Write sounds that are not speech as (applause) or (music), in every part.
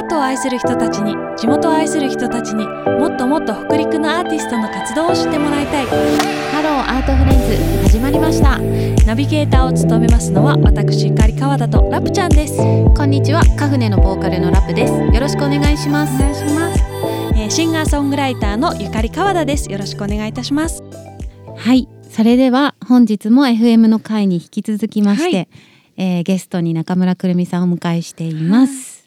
アートを愛する人たちに地元を愛する人たちにもっともっと北陸のアーティストの活動を知ってもらいたい。 Hello Art Friends 始まりました。ナビゲーターを務めますのは私ゆかり川田とラプちゃんです。こんにちはカフネのボーカルのラプです。よろしくお願いします。お願いします、えーシンガーソングライターのゆかり川田です。よろしくお願いいたします。はいそれでは本日も FM の会に引き続きまして、はい。えーゲストに中村くるみさんをお迎えしています、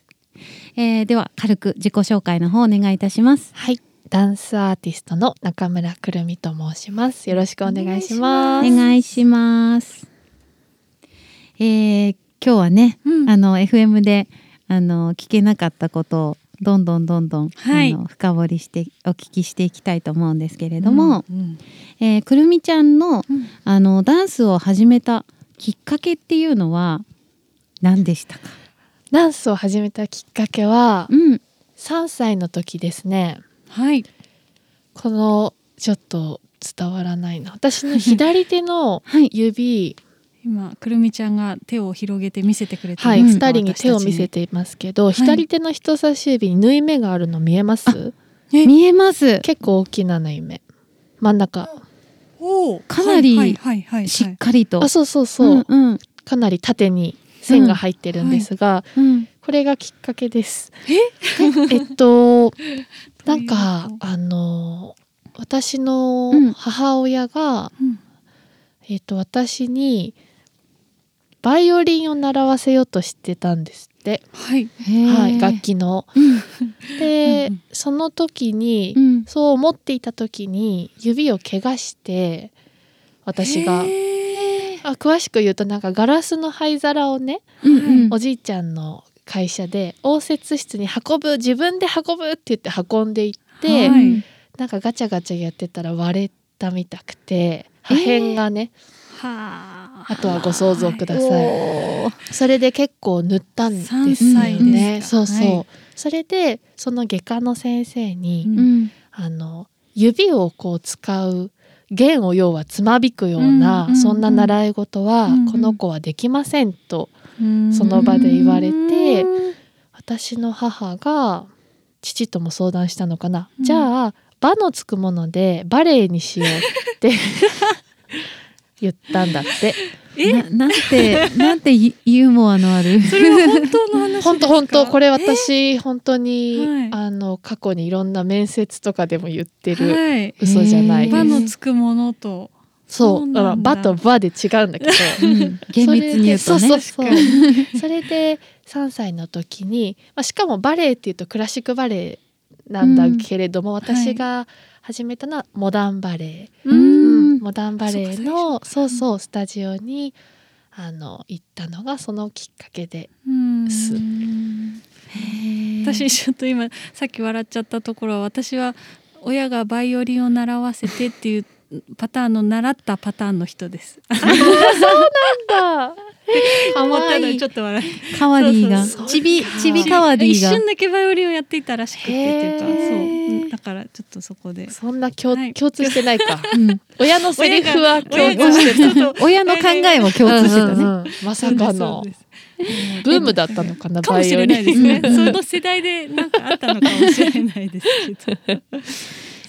えーでは軽く自己紹介の方お願いいたします。はい、ダンスアーティストの中村くるみと申します。よろしくお願いします。お願いします。えー今日はね、うん。あの FM であの聞けなかったことをどんどんどんどん、はい。あの深掘りしてお聞きしていきたいと思うんですけれども、うん。えーくるみちゃんのうん。あのダンスを始めたきっかけっていうのは何でしたか？ダンスを始めたきっかけはうん、3歳の時ですね。はいこのちょっと伝わらないな。私の左手のはい。指、今くるみちゃんが手を広げて見せてくれてはい、うん二人に手を見せていますけど、左手の人差し指に縫い目があるの見えます？え？見えます。結構大きな縫い目。真ん中。おーかなりはいはいはいはいしっかりと。あ、そうそうそう。うんうんかなり縦に線が入ってるんですが、うん。これがきっかけです。えっと (laughs) なんかあの私のうん母親が、うんえっと私にバイオリンを習わせようとしてたんですって、はいはい、楽。器の。うんで、うんうんその時に、うん。そう思っていた時に指を怪我して私があ詳しく言うとなんかガラスの灰皿をねうんうん。おじいちゃんの会社で応接室に運ぶ自分で運ぶって言って運んでいって、はい。なんかガチャガチャやってたら割れたみたくて破片がね、はあ。とはご想像ください、おー。それで結構塗ったんですよ3歳ですねかそうそう、はい。それでその外科の先生に、うんうん。あの指をこう使う弦を要はつまびくような、そんな習い事はこの子はできませんとうん。その場で言われてうん私の母が父とも相談したのかな、うん。じゃあ「場のつくものでバレエにしよう」って (laughs) 言ったんだって。え？ななんてなんてユユーモアのある。それは本当の話本当本当。これ私本当に、はい。あの過去にいろんな面接とかでも言ってる、はい。嘘じゃない。です場のつくものと。そう。そうだ。あ場と場で違うんだけど。うん。厳密に言うとね。それでそうそうそう。確 (laughs) それで3歳の時に、まあ、しかもバレエっていうとクラシックバレエなんだけれども、私が始めたのはモダンバレエ、ううんん。モダンバレエそのそうそうスタジオにあの行ったのがそのきっかけで。うん。す。私ちょっと今さっき笑っちゃったところは私は親がバイオリンを習わせてっていうパターンの習ったパターンの人です。(laughs) だ。か (laughs) 思ったのちょっと笑いカワディがそうそうちびそう。ちびカワデ一ィが瞬だけバイオリンをやっていたらしくてっていうかそう。うんだからちょっとそこで。そんな共,、はい。共通してないか。(laughs) うん。親のセリフは共通してた親の考えも共通してたね。うんうんうん。まさかの。ブームだったのかなかもしれないですね。その世代でなんかあったのかもしれないですけど。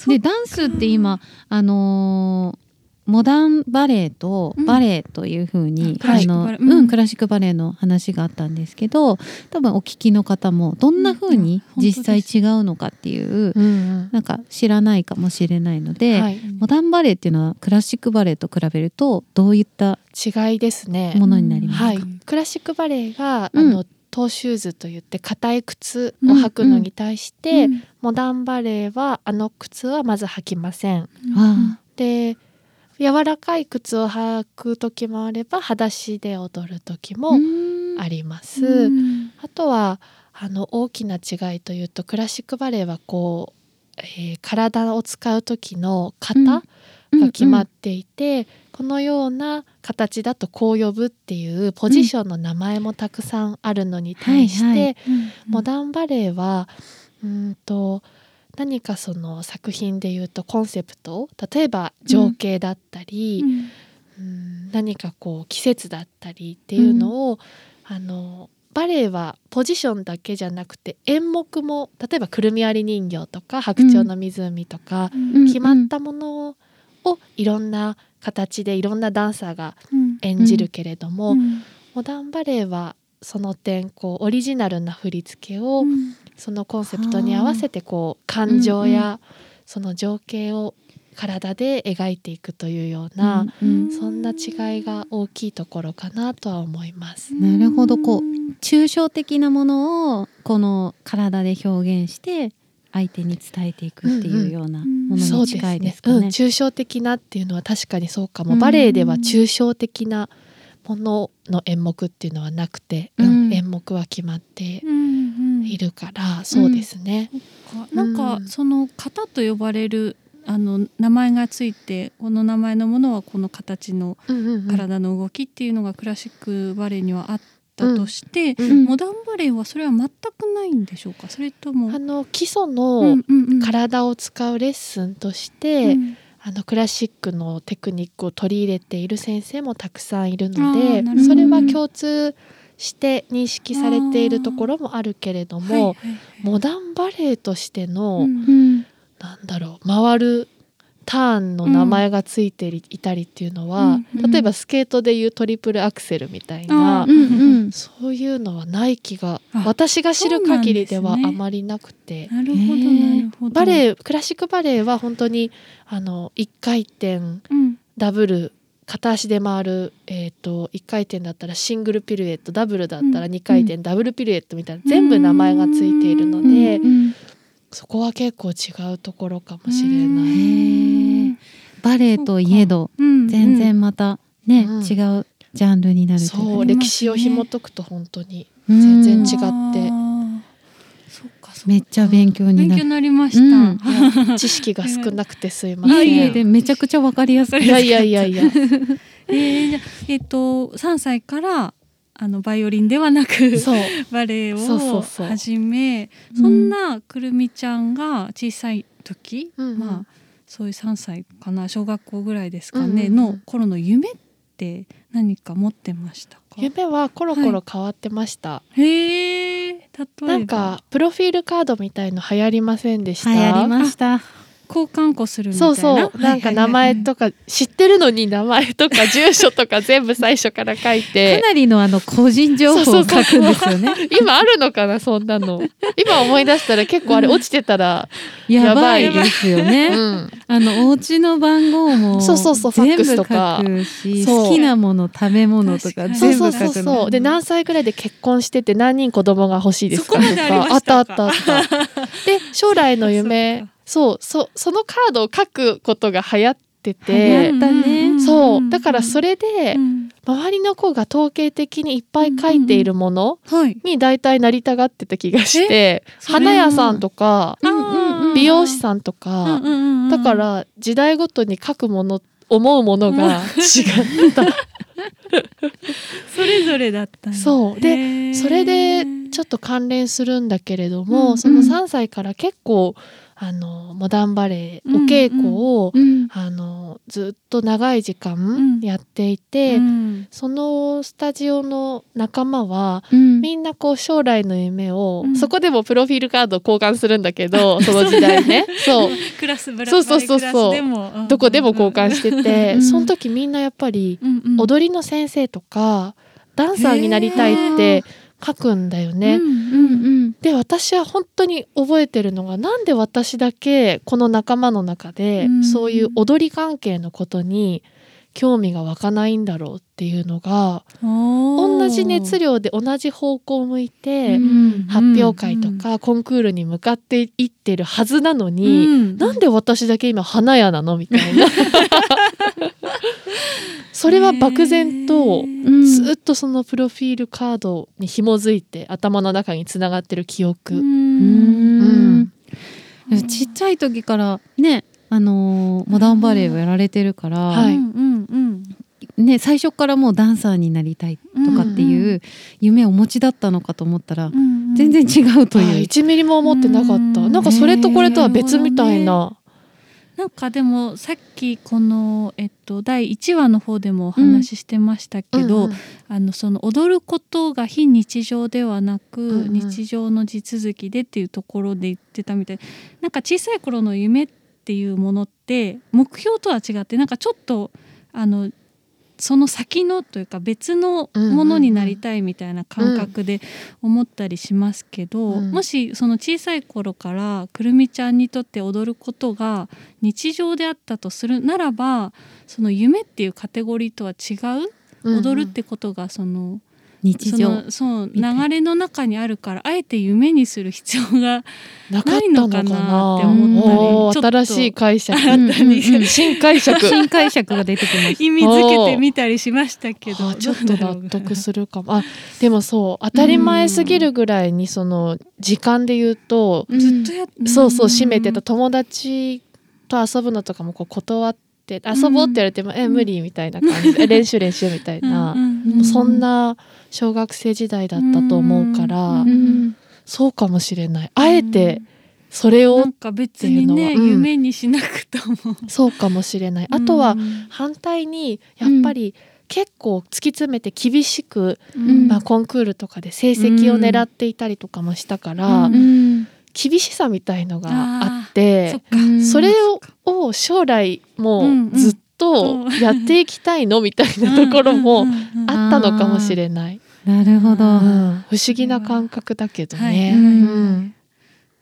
でダンスって今あのーモダンバレエとうん。バレエというふうに、クラシックあのバレエうん。うんクラシックバレエの話があったんですけど多分お聞きの方もどんなふうにうん実際違うのかっていう、うんうん。なんか知らないかもしれないので、はい、モダンバレエっていうのはクラシックバレエと比べるとどういった違いですね。ものになりますか、はい、クラシックバレエが、うん。あのトーシューズといって硬い靴を履くのに対して、うん。モダンバレエはあの靴はまず履きません。あで柔らかい靴を履く時もあれば裸足で踊る時あもあります。うん。あとはあの大きな違いというとクラシックバレエはこう、えー体を使う時の型が決まっていて、このような形だとこう呼ぶっていうポジションの名前もたくさんあるのに対して、モダンバレエはうーんと何かその作品で言うとコンセプト例えば情景だったり、うん。何かこう季節だったりっていうのを、あのバレエはポジションだけじゃなくて演目も例えばくるみ割り人形とか白鳥の湖とか、うん決まったものをいろんな形でいろんなダンサーがうん。演じるけれども、うん。モダンバレエはその点こうオリジナルな振り付けをうん。そのコンセプトに合わせてこう感情やうんその情景を体で描いていくというような、うん。そんな違いが大きいところかなとは思います。なるほど。こう抽象的なものをこの体で表現して相手に伝えていくっていうようなものに近いですかうん、ね。抽象的なっていうのは確かにそうかも、うん。バレエでは抽象的なものの演目っていうのはなくて、うんうん。演目は決まってうんうん。いるから、そうですね。か。なんかうん。その型と呼ばれるあの名前がついてこの名前のものはこの形のうんうんうん。体の動きっていうのがクラシックバレエにはあったとして、うん。モダンバレエはそれは全くないんでしょうか？それとも。あの基礎うんのうんうん。体を使うレッスンとして、うん。あのクラシックのテクニックを取り入れている先生もたくさんいるのでそれは共通して認識されているところもあるけれども、はいはいはい。モダンバレエとしての、うんうん。なんだろう回るターンの名前がついていたりっていうのは、うん例えばスケートでいうトリプルアクセルみたいな、あうんうん。そういうのはない気があ私が知る限りではあまりなくて。なるほどなるほど。バレエクラシックバレエは本当にあの1回転うん。ダブル片足で回る、えー、と1回転だったらシングルピルエットダブルだったら2回転、ダブルピルエットみたいな全部名前がついているので、うんそこは結構違うところかもしれない。バレエといえどうん全然またね、うん。違うジャンルになるそうね。歴史を紐解くと本当にうん。全然違って。めっちゃ勉強になる。勉強に。なりました、知識が少なくてすいまいせん。めちゃくちゃわかりやすいいやいやいやいや。(laughs) えーじゃあえっ、と3歳からあのバイオリンではなく。バレエを始めうんそんなくるみちゃんが小さい時、うんうんまあそういう3歳かな小学校ぐらいですかね、うんうんうんの頃の夢って何か持ってましたか？夢はコロコロ変わってました。へえ例えばなんかプロフィールカードみたいの流行りませんでした？流行りました。交換庫するみたいそなうそう。なんか名前とか知ってるのに名前とか (laughs) 住所とか全部最初から書いかてなりのあの個人情報を書くんですよね。今あるのかなそんなの。今思い出したら結構あれ落ちてたら、やばい。ですようね。(laughs) ん、あのお家の番号もそうそうそうファックスとか。好きなもの食べ物とか全そう部書くそうそうそうで何歳ぐらいで結婚してて何人子供が欲しいですかそこまであったあったあった。で将来の夢そうそそのカードを書くことが流行ってて。ね。そう。だからそれでうん。周りの子が統計的にいっぱい書いているものはい。に大体なりたがってた気がして花屋さんとか美容師さんとかだから時代ごとに書くもの思うものが違った (laughs) それぞれだったそう。でそれでちょっと関連するんだけれども、うんその3歳から結構あのモダンバレエお稽古を、うん。あのずっと長い時うん。間やっていて、うん。そのスタジオの仲間はうん。みんなこう将来の夢を、うん。そこでもプロフィールカードを交換するんだけど (laughs) その時代ね。そう。クラスブラそうそうそうそう。バレエクラスでも。うん。どこでも交換してて、うん。その時みんなやっぱりうんうん。踊りの先生とかダンサーになりたいって書くんだよね。で私は本当に覚えてるのがなんで私だけこの仲間の中で、うん。そういう踊り関係のことに興味が湧かないんだろうっていうのが同じ熱量で同じ方向を向いて、うん発表会とかコンクールに向かっていってるはずなのに、うん。なんで私だけ今花屋なの？みたいな (laughs) それは漠然とうんずっとそのプロフィールカードに紐づいて頭の中につながってる記憶、ううん。ちっちゃい時からねあのーモダンバレエをやられてるから、はい。うんうんね、最初からもうダンサーになりたいとかっていう夢をお持ちだったのかと思ったら、うん全然違うとあいう。1ミリも思ってなかった。うんなんかそれとこれとは別みたいななんかでもさっきこの、えっと、第1話の方でもお話ししてましたけど、うんうん。あのその踊ることが非日常ではなく、うんうん。日常の地続きでっていうところで言ってたみたい。なんか小さい頃の夢っていうものって目標とは違ってなんかちょっとあのその先のというか別のものになりたいみたいな感覚で思ったりしますけど、うん。もしその小さい頃からくるみちゃんにとって踊ることが日常であったとするならばその夢っていうカテゴリーとは違う踊るってことがそのそ日常。のそう流れの中にあるからあえて夢にする必要がなかったのかな。ないのかなって思ったり新しい解釈新解釈。新解釈が出てきまし意味づけてみたりしましたけど。あちょっと納得すするかも。あでもそう当たり前すぎるぐらいにその時間で言うと、た。ずっとやっそうそう閉めてた友達と遊ぶのとかもこう断って遊ぼうって言われても、え無理みたいな感じで、え練習練習みたいな、うんうんうん。そんな小学生時代だったと思うから、うんうんそうかもしれない。あえてそれを、っていうのはうん。夢にしなくとも。そうかもしれない。あとはうん反対にやっぱり結構突き詰めて厳しく、うん。まあ、コンクールとかで成績を狙っていたりとかもしたから、うん。うん厳しさみたいのがあっそてそれをを将来もうんうん。ずっとやっていきたいのみたいなところもうんうんうんうん。あったのかもしれない、なるほど。うん。不思議な感覚だけどはいね、うんうん。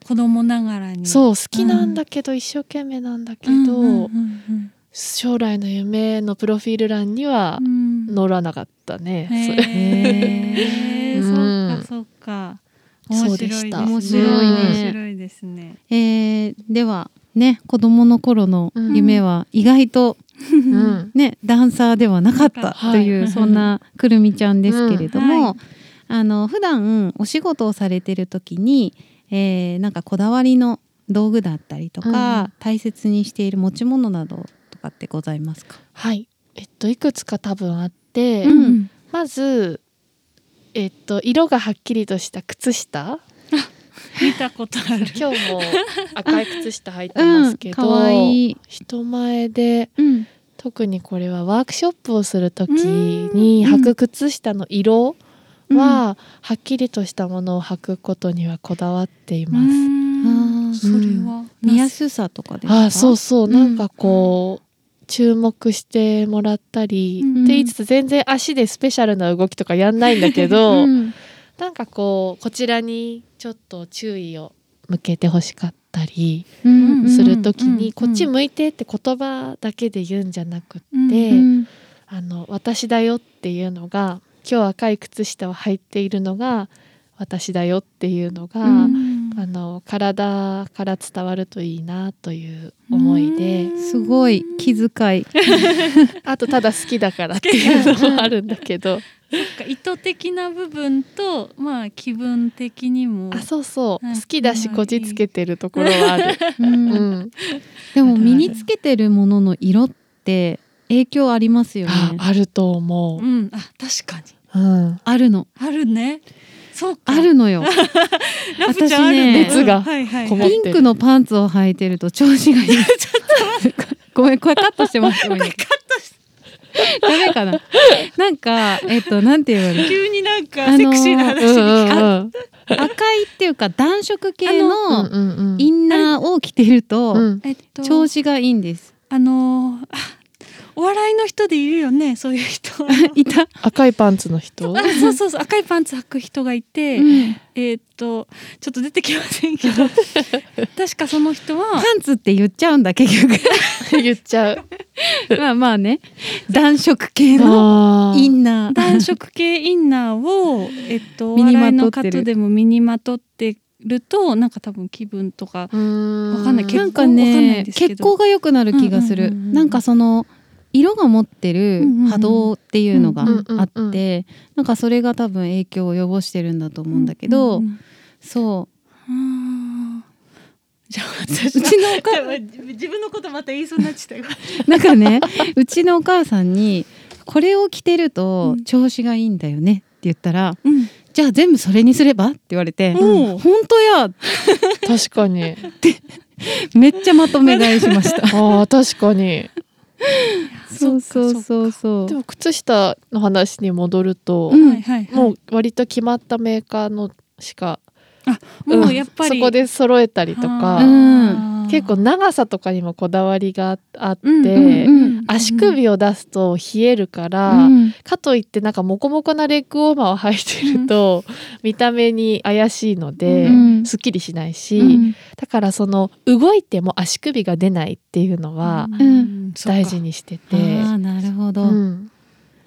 子供ながらに。そう好きなんだけど一生懸命なんだけど、うんうんうん将来の夢のプロフィール欄にはうん。載らなかったね、それ。へー。うん。そうかそうかそうでした。面白い面白いね面白いですね。えーではね子供の頃の夢は意外とうん。ねダンサーではなかったという、はい。そんなくるみちゃんですけれども、うん。はい。あの普段お仕事をされてる時に、えーなんかこだわりの道具だったりとか、うん。大切にしている持ち物などとかってございますか、はい。えっといくつか多分あって、うん。まずえっと色がはっきりとした靴下？(laughs) 見たことある。今日も赤い靴下履いてますけど、かわいい、人前でうん。特にこれはワークショップをする時に履く靴下の色は、はっきりとしたものを履くことにはこだわっています。うん。それは。見やすさとかですか？あそうそう、うんなんかこう注目してもらったり、うん。って言いつつ全然足でスペシャルな動きとかやんないんだけど、(laughs) うん。なんかこうこちらにちょっと注意を向けてほしかったりうん。する時に、うん。こっち向いてって言葉だけで言うんじゃなくって、うん。うん。あの私だよっていうのが今日赤い靴下を履いているのが私だよっていうのが、うんあの体から伝わるといいなという思いで、すごい気遣い。(laughs) あとただ好きだからっていうのもあるんだけど。(laughs) 意図的な部分とまあ気分的にも。あそうそう、うん好きだしこじつけてるところはある。うん。うん、(laughs) でも身につけてるものの色って影響ありますよね。ああると思う。うん。あ確かに。うん、あるの。あるねそうか。あるのよ。ラプちゃんあるね。私ね熱がはいはいこもってピンクのパンツを履いてると調子がいい。(laughs) ごめんこれカットしてますよねダメかな。なんかえっとなんて言われる急になんかあのーセクシーな話に聞か赤いっていうか暖色系のうんうんうんインナーを着てるとうん。えっと調子がいいんです。あのーあお笑いの人でいるよねそういう人。(laughs) いた、赤いパンツの人？あそうそうそう赤いパンツ履く人がいて、うん。えーっとちょっと出てきませんけど。(laughs) 確かその人はパンツって言っちゃうんだ結局。(laughs) 言っちゃう。まあまあね。暖色系のインナー。暖色系インナーを、えっと、お笑いの方でも身にまとってるとなんか多分気分とかわかんない。なんかわかんないねですけど。血行が良くなる気がする、なんかその色が持ってる波動っていうのがあってなんかそれが多分影響を及ぼしてるんだと思うんだけど、うんうんそう。んじゃあう私うちのお母自分のことまた言いそうになっちゃったよ。なんかねうちのお母さんにこれを着てるとうん。調子がいいんだよねって言ったら、うん、じゃあ全部それにすればって言われて、おう本当や。確かに。めっちゃまとめ買いしました。あー確かにそうそうそうそうでも靴下の話に戻ると、もう割と決まったメーカーのしかもうやっぱり、そこで揃えたりとうかん結構長さとかにもこだわりがあって、うんうん足首を出すと冷えるから、うん。かといってなんかモコモコなレッグウォーマーを履いてると、見た目に怪しいので、うん。すっきりしないし、うん。だからその動いても足首が出ないっていうのはうん大事にしてて。ああなるほど、うん。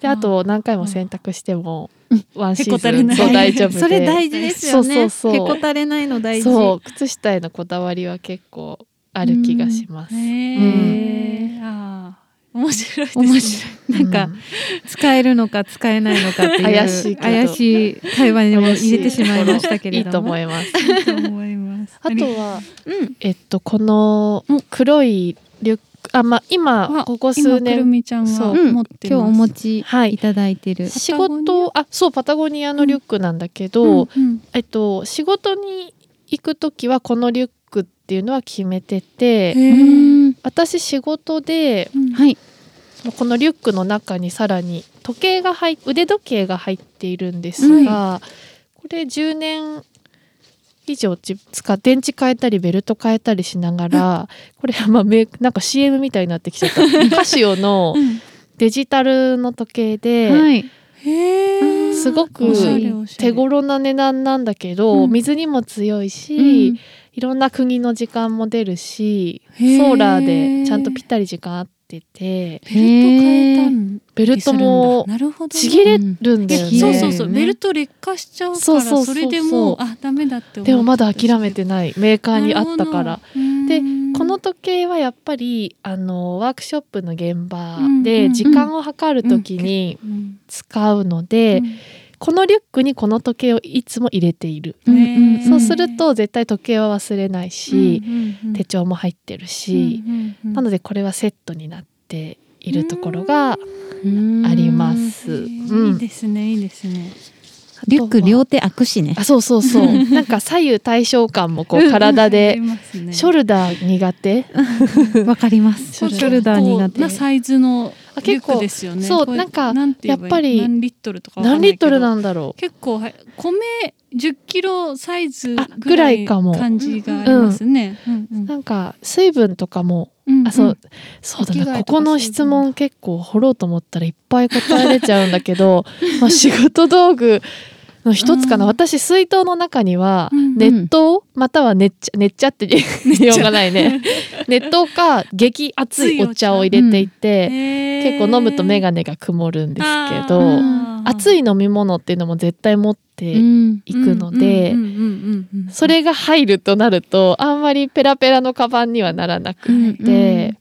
であと何回も洗濯してもワンシーズンへこたれない。そう大丈夫で。それ大事ですよね。そうそうそう。へこたれないの大事。そう靴下へのこだわりは結構ある気がします。へえ、ああ面白いですね。面白い。なんか、使えるのか使えないのかっていう怪しい怪しい会話にも入れてしまいましたけれいいとども思います。いいと思います。あとはうん。えっとこの黒いリュックあまあ今あここ数今くる年みちゃん持ってます、今日お持ちはい。いただいてる、仕パタゴニ事あそうパタゴニアのリュックなんだけど、うんえっと仕事に行く時はこのリュックっていうのは決めてて私仕事でうん。はい。このリュックの中にさらに時計が入っ腕時計が入っているんですが、これ10年以上じ使っ電池変えたりベルト変えたりしながらこれはまあなんか CM みたいになってきちゃった。カシオのうん。デジタルの時計で、はい。へえすごく手頃な値段なんだけど、うん。水にも強いし、うん。いろんな国の時間も出るしソーラーでちゃんとぴったり時間合ってて。ベルト変えたんベルトもなるほどね。ちぎれるんだよね。そうそうそう、ねベルト劣化しちゃうからそれでもうあダメだってでもまだ諦めてない。メーカーにあったから。でこのと時計はやっぱりあのワークショップの現場うんうんうん。で時間を計る時に使うので、このリュックにこの時計をいつも入れている、そうすると絶対時計は忘れないし、手帳も入ってるし、なのでこれはセットになっているところがうん。あります。うん。いいですねいいですね。リュック両手開くしね。あそうそうそう。(laughs) なんか左右対称感もこう体で、(laughs) ショルダー苦手？(laughs) わかります。シショョルダー苦手。なサイズの結構クですよね。そうなんかやっぱり何リットルとか何リットルなんだろう。結構は米10キロサイズあぐらいかも。感じがありますね。うんうん。なんか水分とかもうんあそう、そうだな。ここの質問結構掘ろうと思ったらいっぱい答えれちゃうんだけど (laughs) まあ仕事道具の一つかな、うん。私水筒の中にはうんうん。熱湯または熱茶熱茶って言いようがないね。(laughs) 熱湯か激熱いお茶を入れていて、結構飲むと眼鏡が曇るんですけど熱いい飲み物っていうのも絶対持ってうん。いくので、それが入るとなるとあんまりペラペラのカバンにはならなくて、うん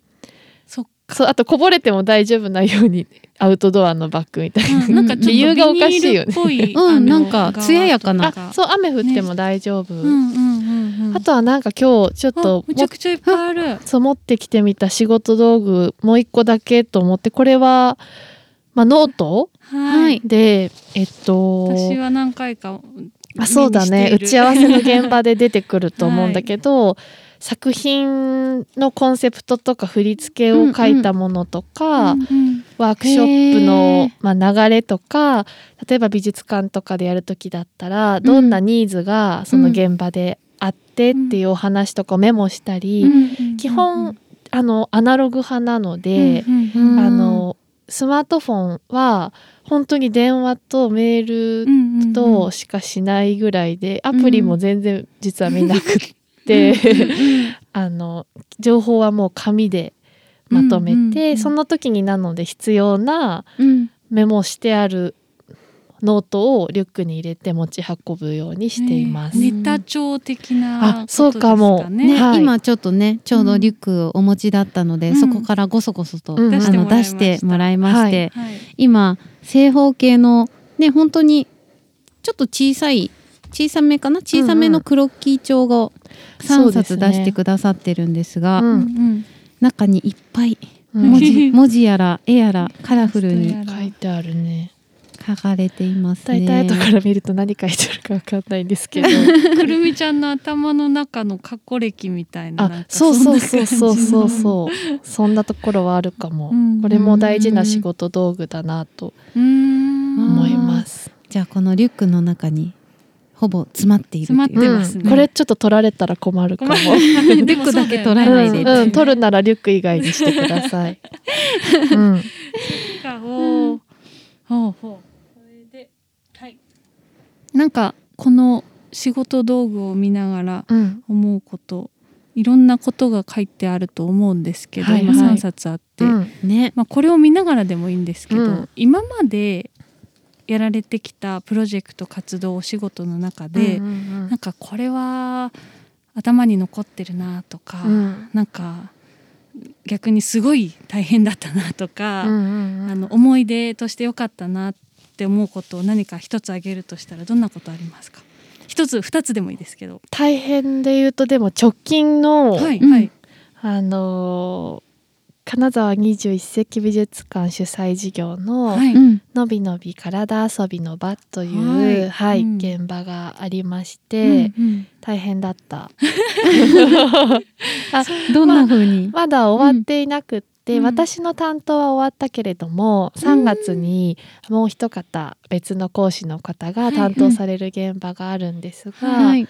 そっそうあとこぼれても大丈夫なようにアウトドアのバッグみたいな、うんなんかちょっと理由がおかしいよねうんなんか艶やかな。あそう雨降っても大丈夫、うんうんうんうん。あとはなんか今日ちょっとあめちゃくちゃいっぱいある。そう持ってきてみた仕事道具もう一個だけと思ってこれは、まあ、ノート？はい。でえっと私は何回かあそうだね。打ち合わせの現場で出てくると思うんだけど、(laughs) 作品のコンセプトとか振り付けを書いたものとか、うんワークショップのまあ、流れとか例えば美術館とかでやる時だったらどんなニーズがその現場であってっていうお話とかをメモしたり、うん基本あのアナログ派なので、あのスマートフォンは本当に電話とメールとしかしないぐらいで、アプリも全然実は見なくって、あの情報はもう紙でまとめて、うんうんうんその時になので必要なうん。メモしてあるノートをリュックに入れて持ち運ぶようにしています。ね。ネタ帳的なあそうかも。ねね、はい。今ちょっとねちょうどリュックをお持ちだったので、うん。そこからごそごそと、うん。あの出しててもらいまして、ははい。今正方形のね本当にちょっと小さい小さめかな？小さめのクロッキー帳を3そうですね。冊出してくださってるんですがうんうん中にいっぱいうん。文字 (laughs) 文字やら絵やらカラフルに書いてあるね。書かれていますね。大体後から見ると何書いてるかわかんないんですけど。(laughs) くるみちゃんの頭の中の過去歴みたいなあかそうそうそうそうそううそう。そんなところはあるかも、うん。これも大事な仕事道具だなとうーん。思います、じゃあこのリュックの中にほぼ詰まっている詰まってますね。うんこれちょっと取られたら困るかも。リュックだけ取らないでう。んうん、取るならリュック以外にしてください、うん、か。ほうほうほう。それではい。なんかこの仕事道具を見ながらうん。思うこといろんなことが書いてあると思うんですけど、はいはい。今3冊あって、うん。ね。まあ、これを見ながらでもいいんですけど、うん。今までやられてきたプロジェクト活動お仕事の中で、うんうんなんかこれは頭に残ってるなとか、うん。なんか逆にすごい大変だったなとか、うんうんうん。あの思い出としてよかったなって思うことを何か一つ挙げるとしたらどんなことありますか？一つ二つでもいいですけど。大変で言うとでも直近の、うんはい。はい。あのー金沢21世紀美術館主催事業のはい。うん。「のびのび体遊びの場」という、はいはいうん現場がありまして、うんうん大変だった。(laughs) あどんな風に？まだ終わっていなくって、うん私の担当は終わったけれども3月にもう一方別の講師の方が担当される現場があるんですが、はい。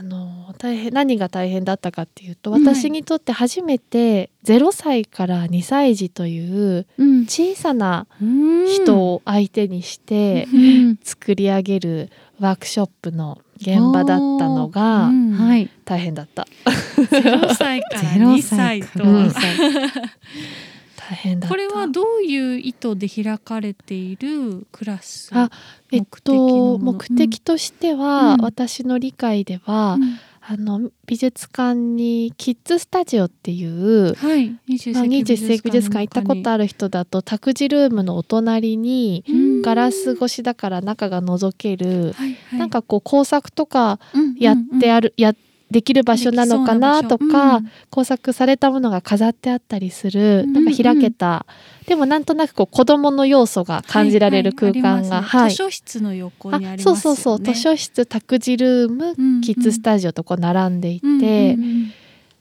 あの大変何が大変だったかっていうとはい私にとって初めて0歳から2歳児といううん。小さなうん人を相手にしてうん。作り上げるワークショップの現場だったのがうんはい。大変だった。(laughs) 0歳から0 2歳と。(laughs) から2歳大変だこれはどういう意図で開かれているクラス？あえっ目的のと目的としては、うん。私の理解では、うん。あの美術館にキッズスタジオっていうはい。20まあ20世紀美術館行ったことあある人だと託児ルームのお隣にるガラス越しだから中が覗ける、はいはい。なんかこう工作とかうんやってある、やできる場所なのかなとか、うん。工作されたものが飾ってあったりする、うん。なんか開けた、でもなんとなくこう子供の要素が感じられる空間が、はいはい。ね図書室の横にありますよね。そうそうそう。図書室託児ルーム、うんキッズスタジオとこう並んでいて、うんうん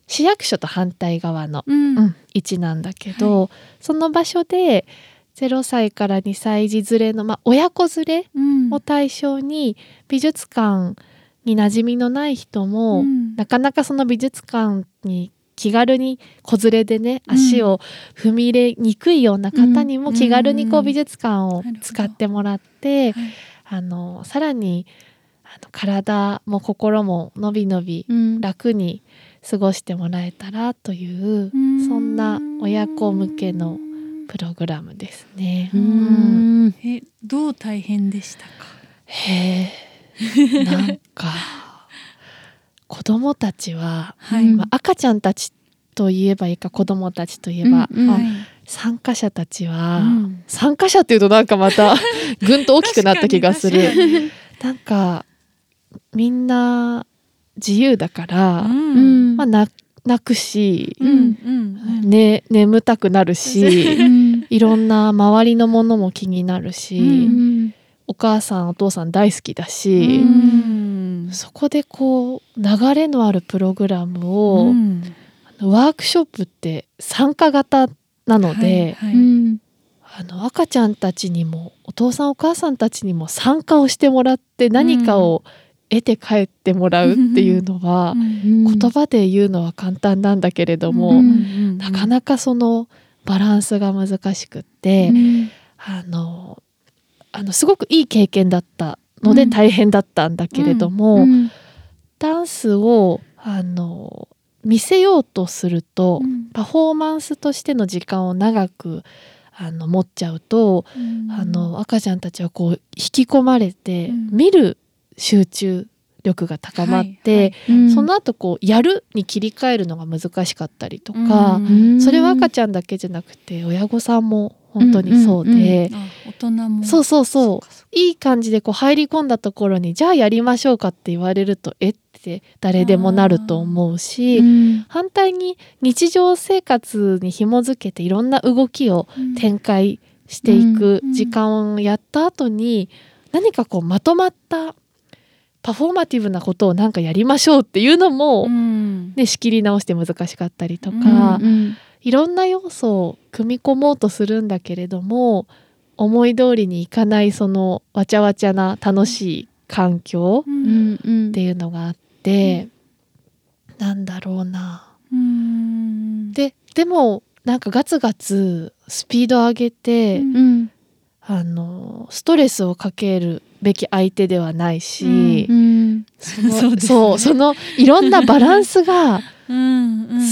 市役所と反対側の、うん。うん。位置なんだけど、その場所で0歳から2歳児連れの、まあ、親子連れうん。を対象に美術館に馴染みのない人も、うん。なかなかその美術館に気軽に子連れでねうん。足を踏み入れにくいような方にもうん。気軽にこううん美術館を使ってもらって、はい。あのさらにあの体も心ものびのびうん。楽に過ごしてもらえたらといううんそんな親子向けのプログラムですね。ううんん。えどう大変でしたか？へえ。なんか。子供たちは、はい。うんまあ、赤ちゃんたちと言えばいいか子供たちといえば、うんうん。あ参加者たちは、うん。参加者っていうとなんかまた (laughs) ぐんと大きくなった気がする。なんかみんな自由だから、ううん。ん。まあ、な泣くし、うんうんね、眠たくなるしうん。いろんな周りのものも気になるし、うんお母さんお父さん大好きだうし、ん。そこでこう流れのあるプログラムを、うん。ワークショップって参加型なので、はいはい。うん。あの赤ちゃんたちにもお父さんお母さんたちにも参加をしてもらって何かを得て帰ってもらうっていうのは、うん。言葉で言うのは簡単なんだけれども、うん。なかなかそのバランスが難しくって、うん。あのあのすごくいい経験だったのでうん。大変だったんだけれども、うん。ダンスをあの見せようとすると、うん。パフォーマンスとしての時間を長くあの持っちゃうと、うん。あの赤ちゃんたちはこう引き込まれて、うん。見る集中力が高まって、はいはい。うん。その後こうやるに切り替えるのが難しかったりとか、うん。それは赤ちゃんだけじゃなくて親御さんも本当にそうで、あ大人も。そうそうそう。いい感じでこう入り込んだところにじゃあやりましょうかって言われるとえって誰でもなると思うし、うん。反対に日常生活に紐づけていろんな動きをうん展開していく時間をやった後に、何かこうまとまったパフォーマティブなことをなんかやりましょうっていうのも、うん。ね、仕切り直して難しかったりとか、うんいろんな要素を組み込もうとするんだけれども思い通りにいかないそのわちゃわちゃな楽しい環境ううん。んうんっていうのがあって、なんだろうな。うん。ででもなんかガツガツスピード上げて、うんうん。あのストレスをかけるべき相手ではないし、うんう (laughs) ですねそうそのいろんなバランスが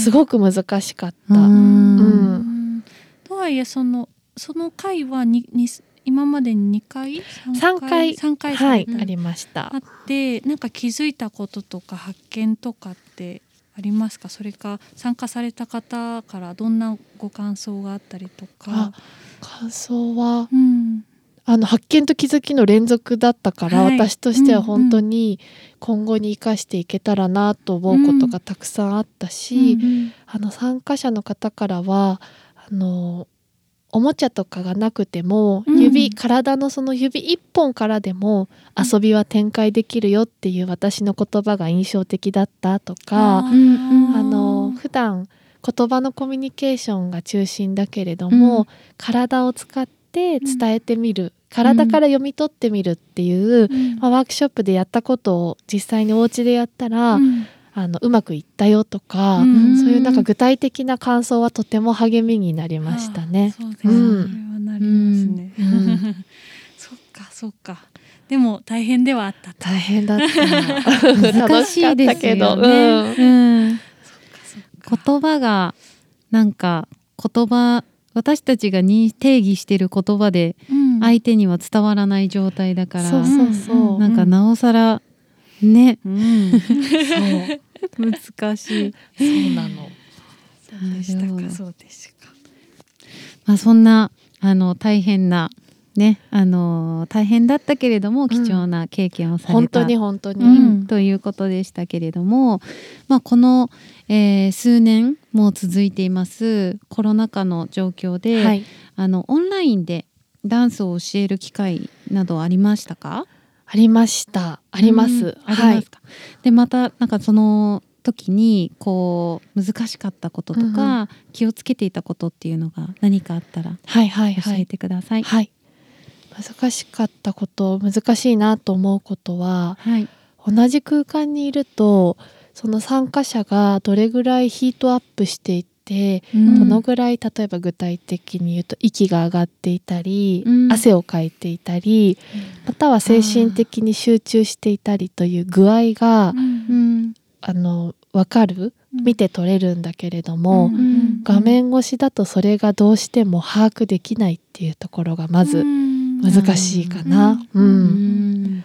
すごく難しかった。うん。とはいえそのその回はにに今までに2回？三回？3回。されたはい、ありました。あ。ってなんか気づいたこととか発見とかってありますか？それか参加された方からどんなご感想があったりとか？あ。感想はうんあの発見と気づきの連続だったから、はい。私としてはうんうん。本当に今後に生かしていけたらなと思うことがたくさんあったし、うんあの参加者の方からはあのおもちゃとかがなくてもうん。指、体のその指一本からでも遊びは展開できるよっていう私の言葉が印象的だったとか、あの普段言葉のコミュニケーションが中心だけれども、うん。体を使って伝えてみる、体から読み取ってみるっていう、うんまあ、ワークショップでやったことを実際にお家でやったら、うんあのうまくいったよとか、うんそういうなんか具体的な感想はとても励みになりましたね。そうですね、うんそれはなりますね。うん (laughs) そっかそっか。でも大変ではあったと。大変だった。(laughs) 難楽しいですたけど、よね。うん言葉がなんか言葉私たちがに定義してる言葉でうん相手には伝わらない状態だから、そうそうそう。なんかなおさらね、うん、そう (laughs) 難しい。そうなの。そうでしたかそうでしたか。まあそんなあの大変なねあの大変だったけれども貴重な経験をされた、本当に本当に。うんということでしたけれども、まあ、この、えー数年もう続いていますコロナ禍の状況で、はい。あのオンラインでダンスを教える機会などありましたか？ありました。あります。はいます。か、でまたなんかその時にこう難しかったこととか、うん気をつけていたことっていうのが何かあったら教えはい。てください。はい。難しかったこと、難しいなと思うことは、はい。同じ空間にいると、その参加者がどれぐらいヒートアップしていって、うん。どのぐらい例えば具体的に言うと息が上がっていたり、うん。汗をかいていたりまたは精神的に集中していたりという具合が、うん。あの分かる？見て取れるんだけれども、ん。画面越しだとそれがどうしても把握できないっていうところがまず難しいかな。ううん。ん。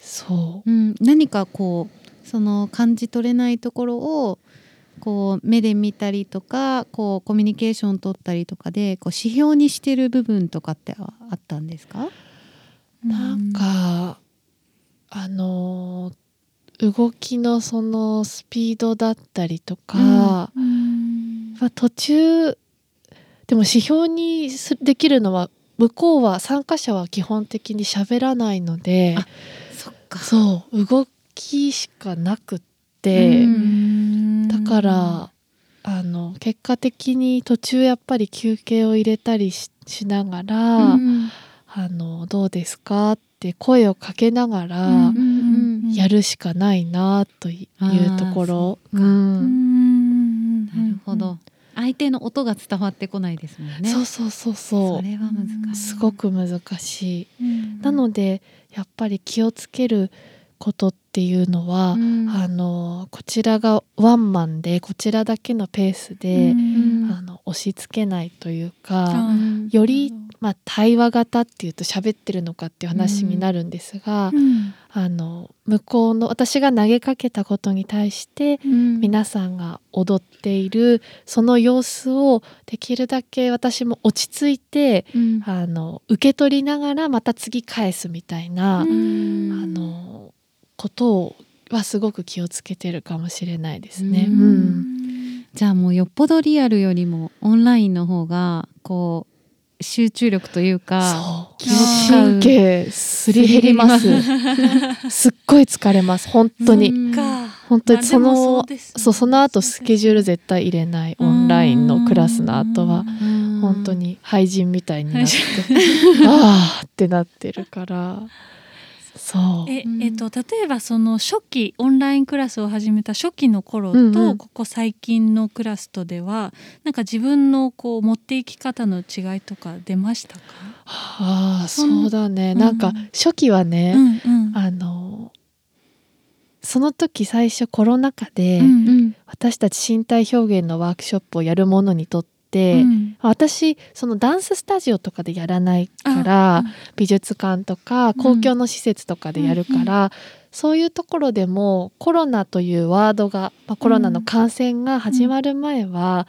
そうん、何かこうその感じ取れないところをこう目で見たりとかこうコミュニケーション取ったりとかでこう指標にしてる部分とかってああったんですか、うなんか、あの動きのそのスピードだったりとか、うん。まあ途中でも指標にすできるのは向こうは参加者は基本的に喋らないのであそっか。そう動きしかなくって、うん。だからあの結果的に途中やっぱり休憩を入れたりししながら、うん。あのどうですかって声をかけながらうんうんやるしかないなというところ。ううんんなるほど。相手の音が伝わってこないですもんね。そうそうそうそう。それは難しい。すごく難しい。うん。なのでやっぱり気をつけることっていうのは、うん。あのこちらがワンマンでこちらだけのペースで、うん。あの押し付けないというか、あより、まあ、対話型っていうと喋ってるのかっていう話になるんですが、うん。あの向こうの私が投げかけたことに対してうん。皆さんが踊っているその様子をできるだけ私も落ち着いてうん。あの受け取りながらまた次返すみたいな、うん。あのことをはすごく気をつけてるかもしれないですね。ううん。んじゃあもうよっぽどリアルよりもオンラインの方がこう集中力というかそう。気を神経すり減ります。(laughs) すっごい疲れます本当に、本当にそのうですね。そうその後スケジュール絶対入れない。オンラインのクラスの後はうん。本当に (laughs) 廃人みたいになって廃 (laughs) あーってなってるからそう。えうん。えっと例えばその初期オンラインクラスを始めた初期の頃と、うんうん。ここ最近のクラスとではなんか自分のこう持っていき方の違いとか出ましたか？ああそのそうだね、うん。なんか初期はね、うんうん。あのその時最初コロナ禍で、うんうん。私たち身体表現のワークショップをやるものにとって、うん。私そのダンススタジオとかでやらないから、美術館とか公共の施設とかでやるから、そういうところでもコロナというワードが、まあ、コロナの感染が始まる前は、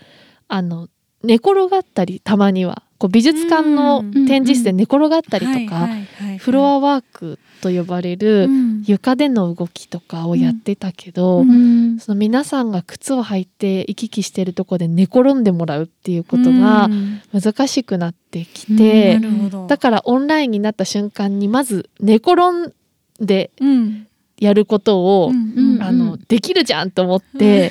あの寝転がったりたまにはこう美術館のうん展示室で寝転がったりとか、フロアワークと呼ばれるうん。床での動きとかをやってたけど、その皆さんが靴を履いて行き来してるとこで寝転んでもらうっていうことがうん。難しくなってきて、だからオンラインになった瞬間にまず寝転んでうん。やることを、あのできるじゃんと思って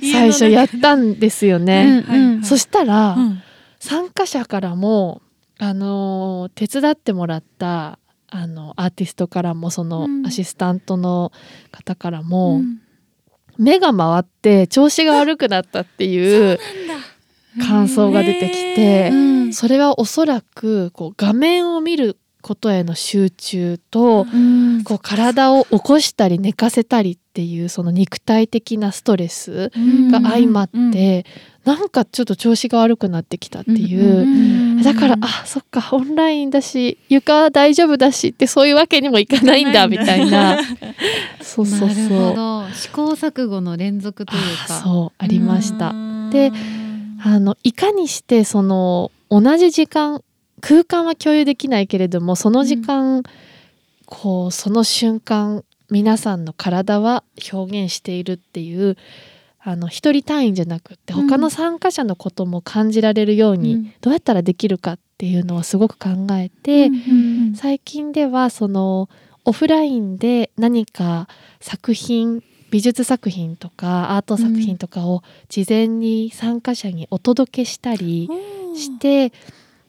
最初やったんですよね。そしたら、うん参加者からもあの手伝ってもらったあのアーティストからもそのうん。アシスタントの方からも、うん。目が回って調子が悪くなったっていう感想が出てきて、うん。それはおそらくこう画面を見ることへの集中と、うん。こう体を起こしたり寝かせたりっていうその肉体的なストレスが相まって、なんかちょっと調子が悪くなってきたっていう。うんだからあそっかオンラインだし床は大丈夫だしってそういうわけにもいかないんだみたいな。(laughs) そうそうそう。ほど。試行錯誤の連続というあかそうありました。うん。であのいかにしてその同じ時間空間は共有できないけれどもその時間、こうその瞬間皆さんの体は表現しているっていうあの一人単位じゃなくってうん。他の参加者のことも感じられるように、うん。どうやったらできるかっていうのをすごく考えて、うん最近ではそのオフラインで何か作品美術作品とかアート作品とかを事前に参加者にお届けしたりして、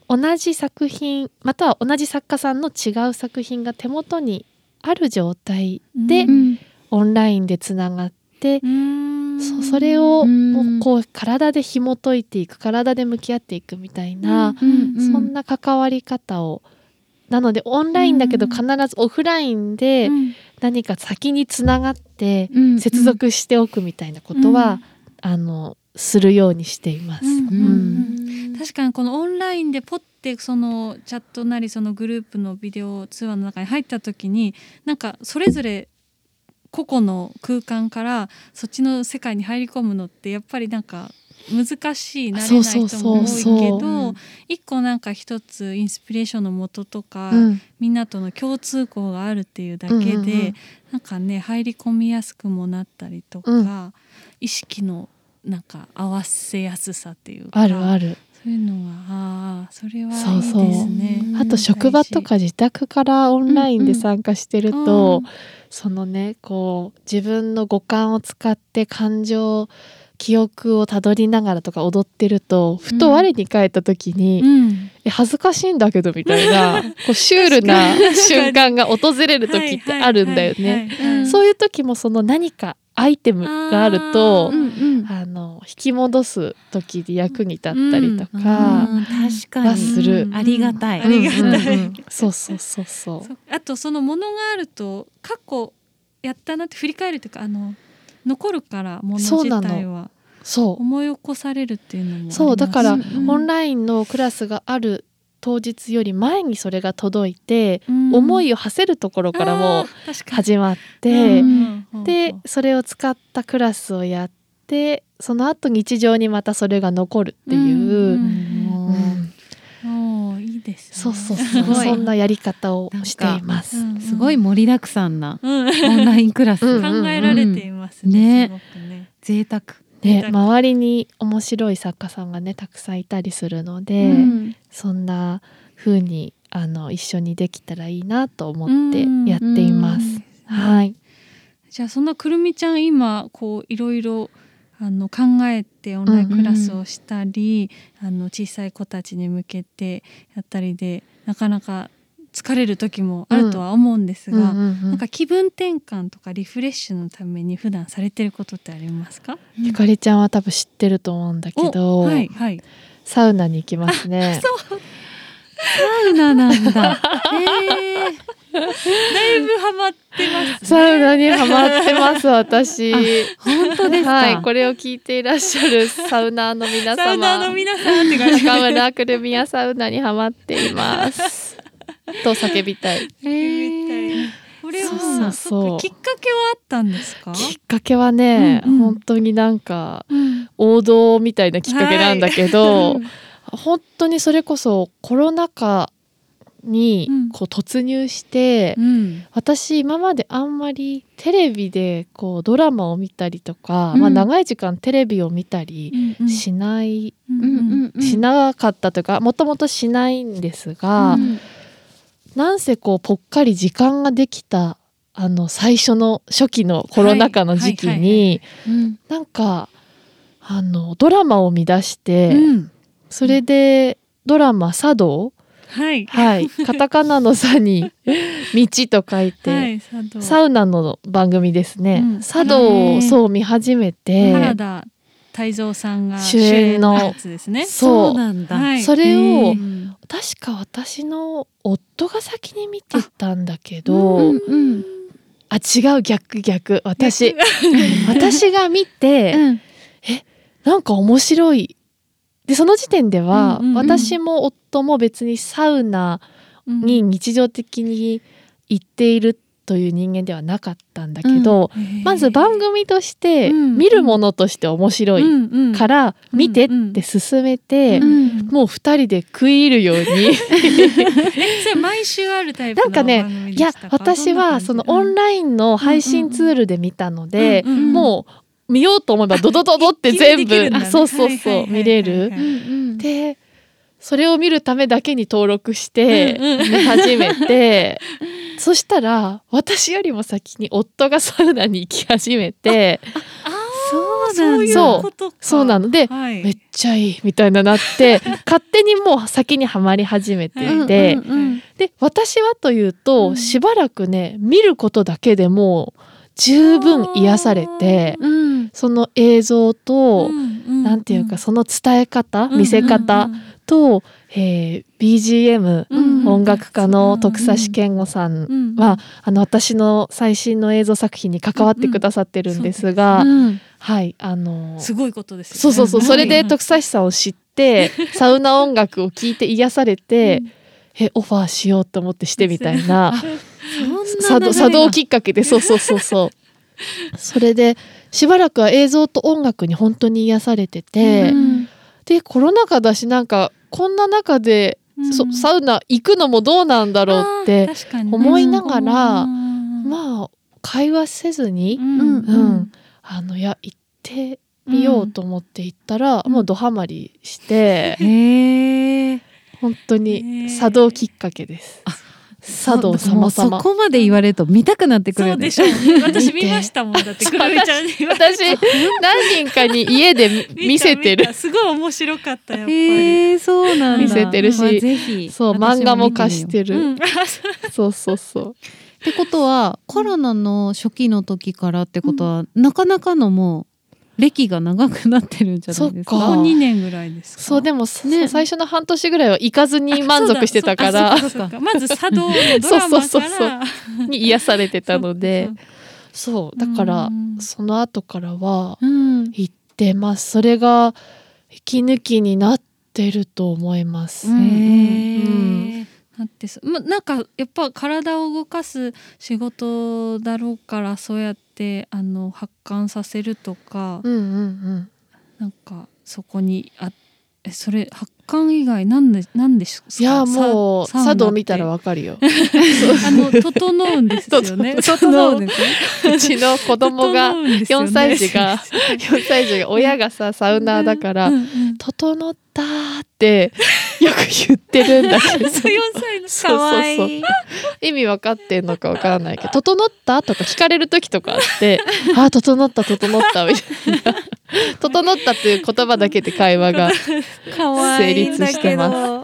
同じ作品または同じ作家さんの違う作品が手元にある状態でオンラインでつながって、うん。そそれをうん。もうこう体で紐解いていく体で向き合っていくみたいな、そんな関わり方を。なのでオンラインだけどうん。必ずオフラインでうん。何か先につながってうん。接続しておくみたいなことは、うん。あのするようにしています。確かにこのオンラインでポッてそのチャットなりそのグループのビデオ通話の中に入った時になんかそれぞれ個々の空間からそっちの世界に入り込むのってやっぱりなんか難しい慣れない人も多いけど一個なんか一つインスピレーションのもととか、うん。みんなとの共通項があるっていうだけで、うんうんうん。なんかね入り込みやすくもなったりとか、うん。意識のなんか合わせやすさっていうかあるあるそういうのはああそれはいいですそう。そうね。うんあと職場とか自宅からオンラインで参加してると、うんそのねこう自分の五感を使って感情記憶をたどりながらとか踊ってるとふと我に返った時に、うん。え恥ずかしいんだけどみたいな (laughs) こうシュールな瞬間が訪れる時ってあるんだよね。そういう時もその何かアイテムがあるとうんうん。あの引き戻す時に役に立ったりとか、うん確かに。はする。うんありがたい、ありがたいそうそうそう。そうあとそのものがあると過去やったなって振り返るというかあの残るからもの自そうなの。体はそう。思い起こされるっていうのもそうだから、オンラインのクラスがある当日より前にそれが届いて、うん。思いを馳せるところからも始まって、うん。でそれを使ったクラスをやってその後日常にまたそれが残るっていう、うん。うん。おーいいですね。そうそうすごい。そうそんなやり方をしています。うん。すごい盛りだくさんなうん。オンラインクラス、うん。考えられていますね,、ね。すごくね。贅沢ね周りに面白い作家さんがねたくさんいたりするので、うんそんな風にあの一緒にできたらいいなと思ってやっています。はい。じゃあそんなくるみちゃん今こういろいろあの考えてオンラインクラスをしたり、あの小さい子たちに向けてやったりでなかなか疲れる時もあるとは思うんですが、なんか気分転換とかリフレッシュのために普段されてることってありますか？ゆかりちゃんは多分知ってると思うんだけど、おはいはい。サウナに行きますね。サウナなんだ。へえ。だいぶハマってます、ね。サウナにハマってます私。本当ですか？はい、これを聞いていらっしゃるサウナーの皆様。サウナーの皆さんって感じ。中村くるみやサウナにハマっています。と叫びたい。へえ。これはそうそう。きっかけはあったんですか？きっかけはね、うんうん。本当になんかうん。王道みたいなきっかけなんだけど、はい。本当にそれこそコロナ禍にうん。こう突入して、うん。私今まであんまりテレビでこうドラマを見たりとか、うん。まあ、長い時間テレビを見たりうんしない、うんうんうん。しなかったというかもともとしないんですが、うんなんせこうぽっかり時間ができたあの最初の初期のコロナ禍の時期にうん。なんかあのドラマを見出して、うん。それでドラマ「茶道」はい。はいカタカナの「差に「(laughs) 道」と書いて、はい。サウ。ナの番組ですね、うん。茶道をそう見始めて、原田泰造さんが主演の。やつですね。そう。なんだ。はい。それへをー確か私の夫が先に見てたんだけうどんうん。あ違う逆逆。私私が見て、(laughs) うん。なんか面白い。でその時点では、うんうんうん。私も夫も別にサウナに日常的に行っているという人間ではなかったんだけど、まず番組としてうん。見るものとして面白いいから見てって勧めて、うん。もう二人で食い入るように。(laughs) えそれ毎週あるタイプのなんかねいや私はそのオンラインの配信ツールで見たので、うんうんうんもう見ようと思えばドドドドって全部ね。あそうそうそう、見れる。でそれを見るためだけに登録してうんうん。見始めて、(laughs) そしたら私よりも先に夫がサウナに行き始めてあそうそう。いうそうことか。そうなの。ではい。めっちゃいいみたいななって勝手にもう先にはまり始めていて、うんうんうん。で私はというと、うん。しばらくね見ることだけでもう十分癒されてうん。その映像と、んなんていうかその伝え方、うん見せ方と、えー BGM、うん音楽家の徳佐志健吾さんは、あの私の最新の映像作品に関わってくださってるんですが、うん。はいあのすごいことですそうそうそうそれでうん徳佐さんを知って (laughs) サウナ音楽を聴いて癒されて、えオファーしようと思ってしてみたいな (laughs) 作動きっかけでそうそうそうそう。(laughs) それでしばらくは映像と音楽に本当に癒されてて、うん。でコロナ禍だしなんかこんな中で、うん。そサウナ行くのもどうなんだろうって思いながらうん。まあ会話せずに、うん。うんうん。あのいや行ってみようと思って行ったら、うん。もうドハマりして。本当へにー。茶道きっかけです。茶道様そ々。こまで言われると見たくなってくるよね。そうでしょう。私見ましたもん。だってくるみちゃんに。私何人かに家で見せてる。すごい面白かったやっぱり、へえ、そうなんだ。見せてるし。そう漫画も貸してる。る、う。ん、(laughs) そうそうそう。ってことはコロナの初期の時からってことは、なかなかのもう歴が長くなってるんじゃないですか？そっか。もう2年ぐらいですか？そうでも、そね。最初の半年ぐらいは行かずに満足してたから。あそうだそうかそうか。まず茶道のドラマからそうそうそうそう。に癒されてたので。(laughs) そうだからうん。その後からはうん。行ってます。それが息抜きになってると思います、うんへーだってそまなんかやっぱ体を動かす仕事だろうからそうやってあの発汗させるとか、うんうんうん。なんかそこにあえそれ発感以外なんでなんですかいやもうサウナって？茶道見たらわかるよ。(laughs) あの整うんですよね。(laughs) 整うんですね。うちの子供が整うんですよね。4歳児が (laughs) 4歳児が親がさサウナーだからうんうん「整った」ってよく言ってるんだけど。そう4歳のそう。そうそう。意味分かってんのか分からないけど「整った?」とか聞かれる時とかあって「(laughs) あー整った整った」みたいな「(laughs) 整った」っていう言葉だけで会話が可愛いんだけど。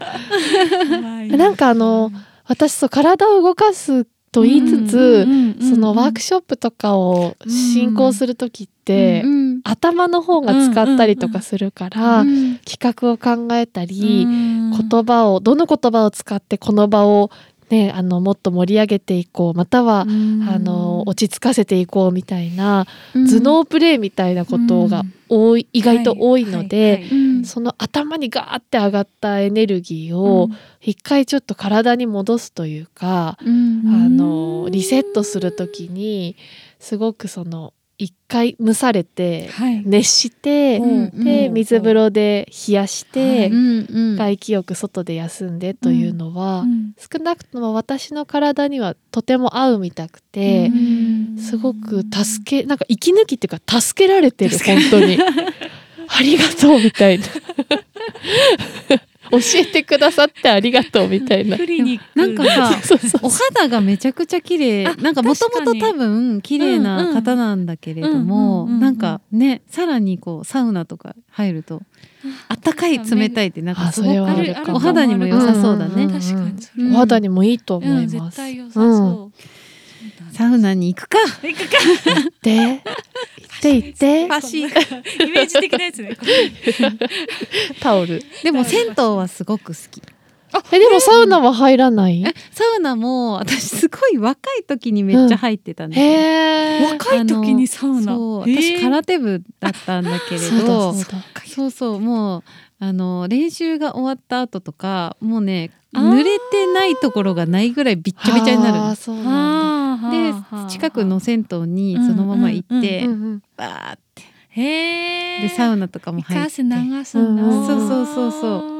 なんかあの私そう体を動かすと言いつつ、そのワークショップとかを進行する時って、うん頭の方が使ったりとかするから、うん企画を考えたり、言言葉をどの言葉を使ってこの場をねあのもっと盛り上げていこうまたは、あの落ち着かせていこうみたいな、頭脳プレイみたいなことが多い、意外と多いので、うん。その頭にガーって上がったエネルギーを一回ちょっと体に戻すというか、うん。あのリセットする時にすごくその一回蒸されてはい。熱して、うんでうん。水風呂で冷やして、外気浴外で休んでというのは、うん少なくとも私の体にはとても合うみたくて、うんすごく助けなんか息抜きっていうか助けられてる本当にありがとうみたいな教えてくださってありがとうみたいな。クリニックなんかさそうそうお肌がめちゃくちゃ綺麗。あなんかもともと多分綺麗な方なんだけれどもなんかねさらにこうサウナとか入るとあったかい冷たいってなんかすごあそれはあくお肌にも良さそうだね。確かに。お肌にもいいと思うん。います。絶対良さそう。サウナに行くか。行くか。で行って行ってパシイメージ的なやつね (laughs) タオル。でも銭湯はすごく好きえでもサウナは入らない？えサウナも私すごい若い時にめっちゃ入ってたんですよ、へえ。若い時にサウナそう私空手部だったんだけれそうだどそうだ。そうそうもうあの練習が終わった後とかもうね濡れてないところがないぐらいびっちゃびちゃになるんで近くの銭湯にそのまま行って、バーって。へえでサウナとかも入って。汗流すんだうん。そうそうそうそう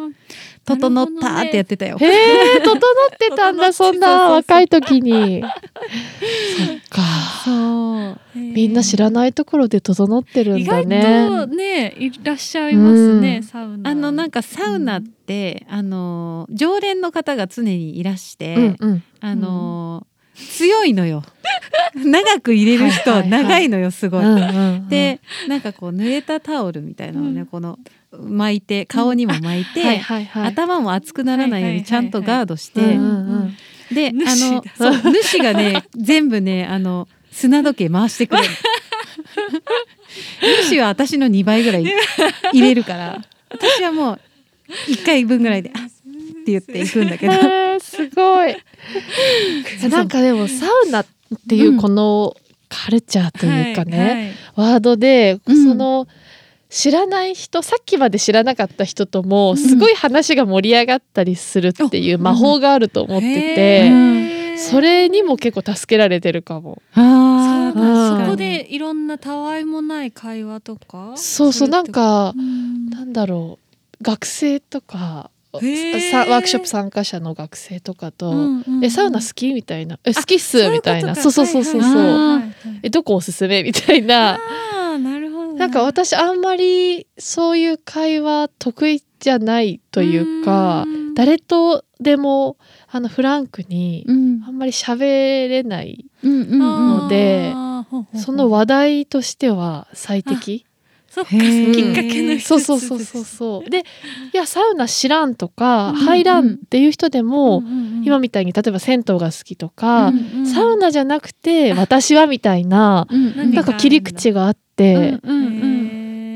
整ったーってやってたよ。へえ整ってたんだ (laughs) そんな若い時に。そっか。そうみんな知らないところで整ってるん意外だね。とねいらっしゃいますね、うんサウナあのなんかサウナって、あの常連の方が常にいらして、うんうん。あの強いのよ。長く入れる人は長いのよすごい。でなんかこう濡れたタオルみたいなのをね、うん。この巻いて顔にも巻いて、はいはいはい。頭も熱くならないようにちゃんとガードして、であ主のだそう。主がね全部ねあの砂時計回してくれる。(laughs) 主は私の2倍ぐらい入れるから私はもう1回分ぐらいで「あっ」って言っていくんだけど。えー、すごい。(laughs) なんかでもサウナっていうこのカルチャーというかね、ワードで、うんその知らない人さっきまで知らなかった人ともすごい話が盛り上がったりするっていう魔法があると思ってて、うんそれにも結構助けられてるかも。あーそううん。そこでいろんなたわいもない会話とかそうそうなんかうん。なんだろう学生とかワークショップ参加者の学生とかと「うんうんえサウナ好き?」みたいな「え好きっす」みたいな。そうそうそうそうそう、はいはいえどこおすすめみたいな。なるほどなんか私あんまりそういう会話得意じゃないというかうん。誰とでもあのフランクにうん。あんまり喋れないうんうんうん。うほうほう。その話題としては最適？そっか。きっかけのうそうそうそうそう。でいやサウナ知らんとかうん入らんっていう人でもうんうんうん。今みたいに例えば銭湯が好きとかうんうんサウナじゃなくて私はみたいなうんうんなんか切り口があってうんうんう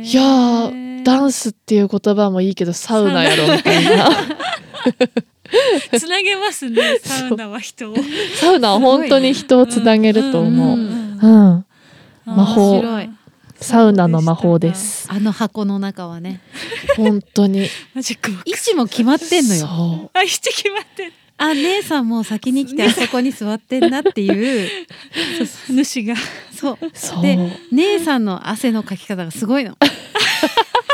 んいやーダンスっていう言葉もいいけどサウナやろみたいな。つなげますねサウナは人を。サウナは本当に人をつなげると思う、うんうん魔法。面白いサウナの魔法です。あの箱の中はね。本当に。マジックボック位ス置も決まってんのよ。そあ位置決まってるあ姉さんもう先に来てあそこに座ってんなっていう。主がそうう。そう。で姉さんの汗のかき方がすごいの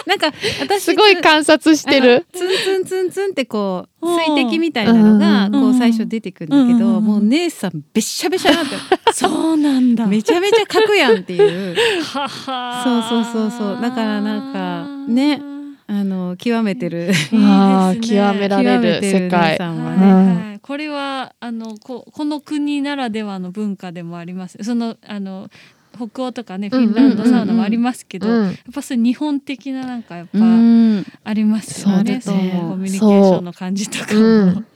なんか私すごい観察してる。ツンツンツンツンってこううん水滴みたいなのがうんこう最初出てくるんだけうんうんどもう姉さんべっしゃべしゃなって (laughs) そうなんだ。めちゃめちゃ書くやんっていう。そうそうそうそう。だからなんかねあの極めてる。ああいいですね。極められるてる姉世界。さん。ははいね。はい。これはあのここの国ならではの文化でもあります。そのあの北欧とかねフィンランドサウナもありますけど、うん。やっぱそれ日本的ななんかやっぱうん。ありますよね、そうですねそのコミュニケーションの感じとかも、うん。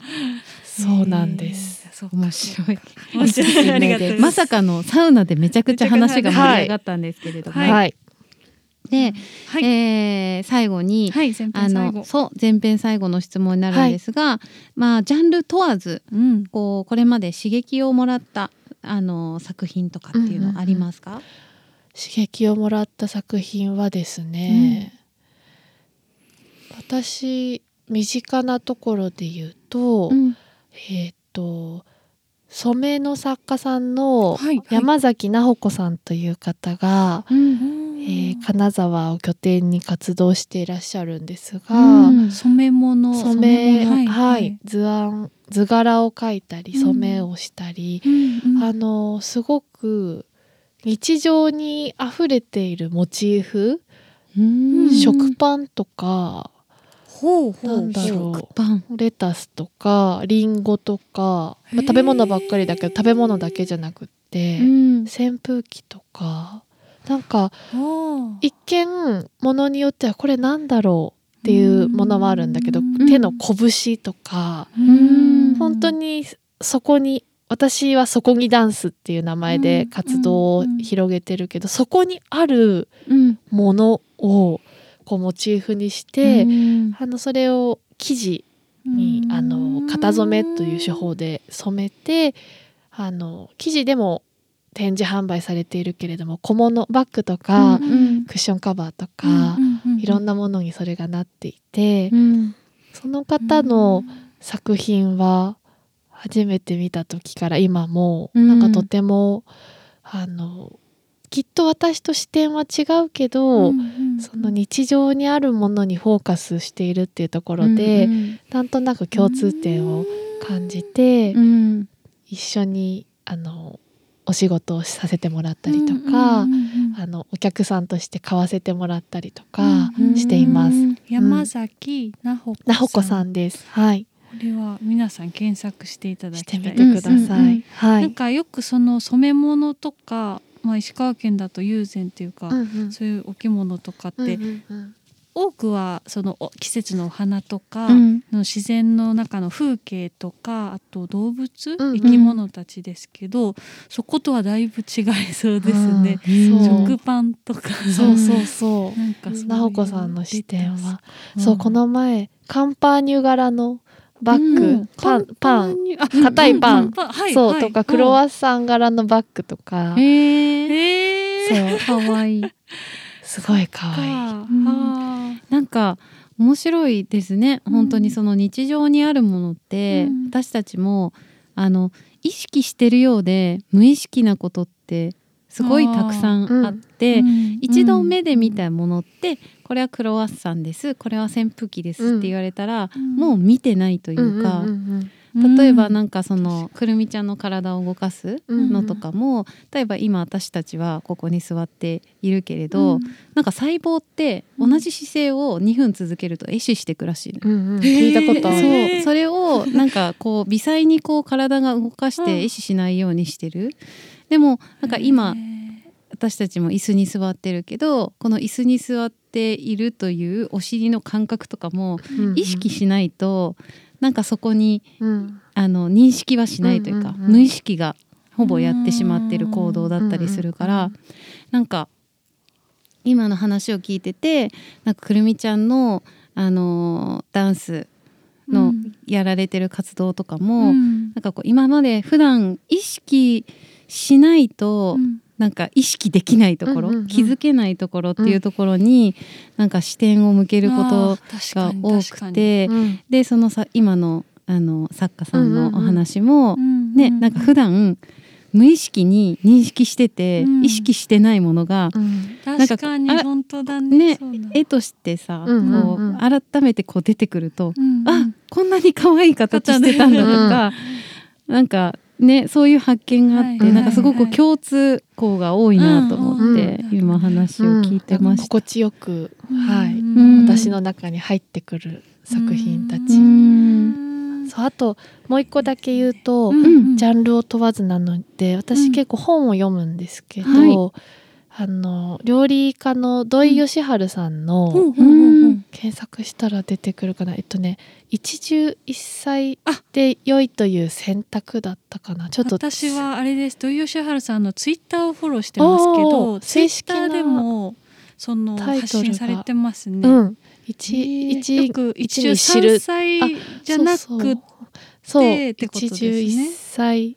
そうなんです。面白い。面白い。ありがとうまさかのサウナでめちゃくちゃ話が盛り上がったんですけれども、はい。はい。で、はい、えー最後に、はい前あ編最後。のそう前編最後の質問になるんですが、まあジャンル問わずうん。こうこれまで刺激をもらったあの作品とかっていうのはありますか？刺激をもらった作品はですね、私身近なところで言うと、うん。えっ、と染めの作家さんのはい。山崎直子さんという方が、うんえー金沢を拠点に活動していらっしゃるんですが、うん染め物染め物はい、図案図柄を描いたりうん。染めをしたり、うんうん。あのすごく日常に溢れているモチーフ、うん。食パンとかほうほうなんだろう食パン。レタスとかリンゴとか、まあ、食べ物ばっかりだけど食べ物だけじゃなくって、うん。扇風機とかなんか一見ものによってはこれなんだろうっていうものはあるんだけどうん。手の拳とかうん。本当にそこに私は「そこにダンス」っていう名前で活動を広げてるけどそこにあるうん。ものをこうモチーフにして、うん。あのそれを生地にあの型染めという手法で染めてあの生地でも展示販売されているけれども小物バッグとか、うんクッションカバーとか、いろんななものにそれがなっていて、うん。その方の作品は初めて見た時から今もうん。なんかとても、あのきっと私と視点は違うけど、その日常にあるものにフォーカスしているっていうところで、うん。なんとなく共通点を感じて、うん。一緒にあのお仕事をさせてもらったりとか、あのお客さんとして買わせてもらったりとかうんしています。山崎なほこなほこさんです。はい、これは皆さん検索していただしきてみてください。うんうんうんはい。なんかよくその染め物とか、まあ、石川県だと友禅っていうか、うんうんそういうお着物とかって、うんうんうん多くはそのお季節のお花とか、うん。の自然の中の風景とかあと動物、生き物たちですけどそことはだいぶ違いそうですね。食パンとか。そうそうそう。(laughs) なんかそういうなほこさんの視点は、うんそうこの前カンパーニュ柄のバッグ、うん。パンパン、硬いパン。そう、はいとかクロワッサン柄のバッグとか、へえそう。かわいい。すごい可愛い。か。うん。あなんか面白いですね。うん。本当にその日常にあるものって、うん。私たちもあの意識してるようで無意識なことってすごいたくさんあって、ーうん。一度目で見たものって、これはクロワッサンです。これは扇風機ですって言われたら、うん。もう見てないというか、うんうんうん例えばなんかそのくるみちゃんの体を動かすうん。のとかも、例えば今私たちはここに座っているけれど、うん。なんか細胞って同じ姿勢を2分続けると壊死してくらしいの。うんうん。聞いたことあへる。ーそう。それをなんかこう微細にこう体が動かしうんて壊死しないようにしてる。でもなんか今私たちも椅子に座ってるけどこの椅子に座っているというお尻の感覚とかも意識しないとなんかそこにうん。あの認識はしないというか、うんうんうん。無意識がほぼやってしまってる行動だったりするから、うんうんなんか今の話を聞いててなんかくるみちゃんの、あのーダンスのやられてる活動とかも、うん。なんかこう今まで普段意識しないと、うんなんか意識できないところ、うんうんうん。気づけないところっていうところに、なんか視点を向けることが多くて、うん。でそのさ今のあの作家さんのお話も、うんねなんか普段無意識に認識してて、うん。意識してないものがうん。なんか確かにあ本当だね。ね絵としてさ、うんうんうん。こう改めてこう出てくると、うんうん。あこんなに可愛い形してたんだとか、なんかねそういう発見があって、はい。なんかすごく共通項が多いなと思って、うん。今話を聞いてました。心地よく、はい、うん。私の中に入ってくる作品たち、うん。そうあともう一個だけ言うと、んジャンルを問わずなので私結構本を読むんですけど、はいあの料理家の土井善晴さんの、検索したら出てくるかな。えっとね「一汁一菜で良いという選択」だったかな。ちょっと私はあれです。土井善晴さんのツイッターをフォローしてますけおど正式なでもそのタイトルが。発信されてますね。うん。一へー一よく一一汁菜じゃなそうくそうてってことですね。一汁一菜。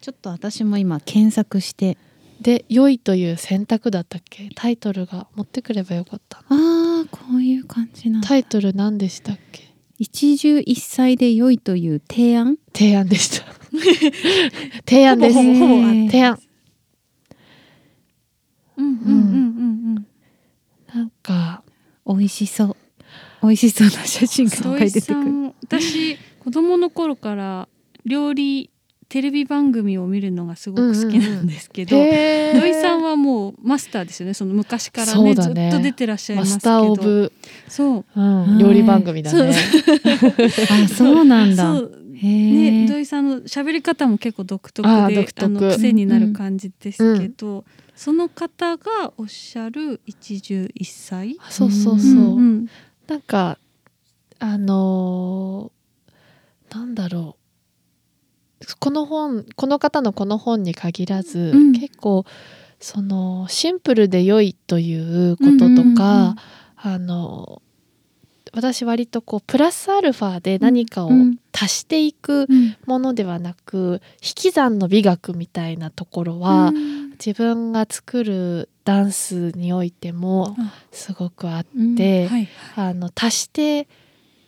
ちょっと私も今検索してで良いという選択だったっけ？タイトルが持ってくればよかったなああこういう感じなタイトル何でしたっけ？一汁一菜で良いという提案？提案でした。(laughs) 提案です。提案。うんうんうんうんなんか美味しそう。美味しそうな写真がいい出てくる。私子供の頃から料理テレビ番組を見るのがすごく好きなんですけど、へー。土井さんはもうマスターですよね。その昔からそね。ずっと出てらっしゃいますけマスター・オどブ、そう。うんはい。料理番組だね。あそうなんだ。ね、え土井さんの喋り方も結構独特あでー独特。の癖になる感じですけど、その方がおっしゃる一汁一菜？そうそうそう、うんうん。なんかあのーなんだろうこの本この方のこの本に限らず、うん。結構そのシンプルで良いということとか、あの私割とこうプラスアルファで何かをうん足していくうん。ものではなく引き算の美学みたいなところは、うん。自分が作るダンスにおいてもあ。すごくあっうん。て、はい。あの足して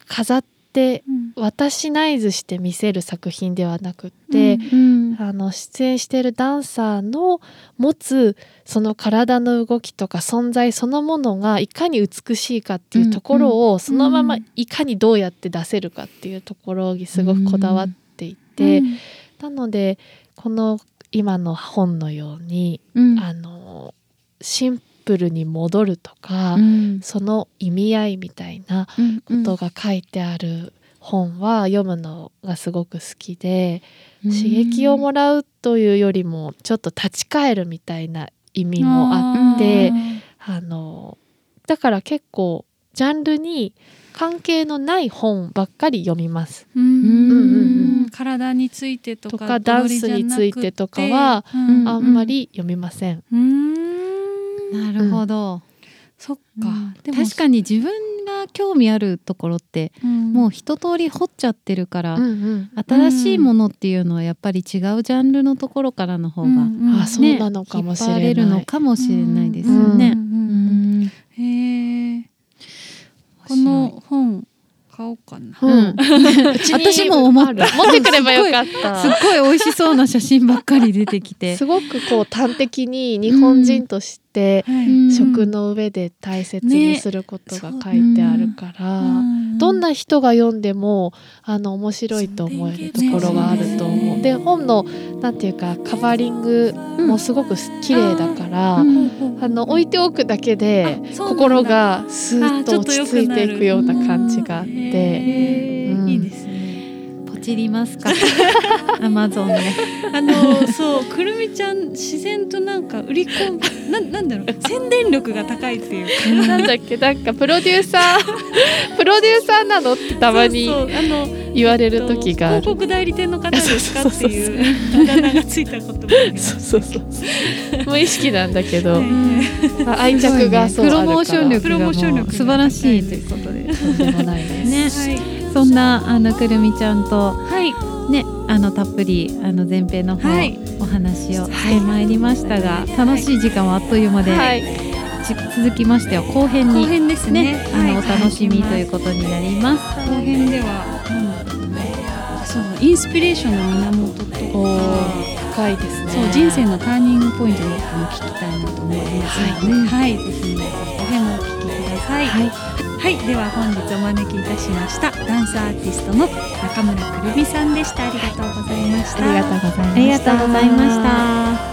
飾ってうん。渡しないずして見せる作品ではなくって、うん。あの出演しているダンサーの持つその体の動きとか存在そのものがいかに美しいかっていうところをそのままいかにどうやって出せるかっていうところにすごくこだわっていて、うん。なのでこの今の本のようにうん。あのシンプルに戻るとか、うん。その意味合いみたいなことが書いてある本は読むのがすごく好きで、刺激をもらうというよりもちょっと立ち返るみたいな意味もあってあのだから結構ジャンルに関係のない本ばっかり読みます。うん。うん。うん体についてとかとかダンスについてとかはあんまり読みません。うんなるほど、そっか、うんでも確かに自分が興味あるところってうん。もう一通り掘っちゃってるから、うんうん。新しいものっていうのはやっぱり違うジャンルのところからの方が、うんあそうなのかもしれない。引っ張れるのかもしれないですようんね。うんうん。へえ。この本買おうかな。うん。うん。(laughs) 私も思った。持ってくればよかった。(laughs) すっごい美味しそうな写真ばっかり出てきて。(laughs) す。ごくこう端的に日本人としてはい。うん食の上で大切にすることが書いてあるから、うん。どんな人が読んでもあの面白いと思えるところがあると思う。で本のなんていうかカバーリングもすごく綺麗だから、うんあの置いておくだけで心がスーッと落ち着いていくような感じがあっへて。うん。ーいいで。すね。ポチりますか。アマゾンで。あのそうくるみちゃん自然となんか売り込むななんだろう。宣伝力が高いっていうか。なんだっけ？なんかプロデューサー (laughs) プロデューサーなのってたまにそうそう。あの言われる時がある。広告代理店の方ですかっていうあだ名がついたこともそうそうそう無意識なんだけど、はいあ愛着がそうプあるから。ロモーション力プロモーション力う素晴らしいということで。とんでもないです。ね、はいそんなあのくるみちゃんとはい。ねあのたっぷりあの前編の方、はい。お話をしてまいりましたが、楽しい時間はあっという間で、はい、ち続きましては後編に後編ですね。ね。あの、はいお楽しみということになります。後編では、うね、そうインスピレーションの源と深い。ですねそう人生のターニングポイントも聞きたいなと思いますので、はい、ぜひ後編もお聞きください。はいはい、では本日お招きいたしましたダンスアーティストの中村くるみさんでした。ありがとうございました。ありがとうございましたありがとうございました。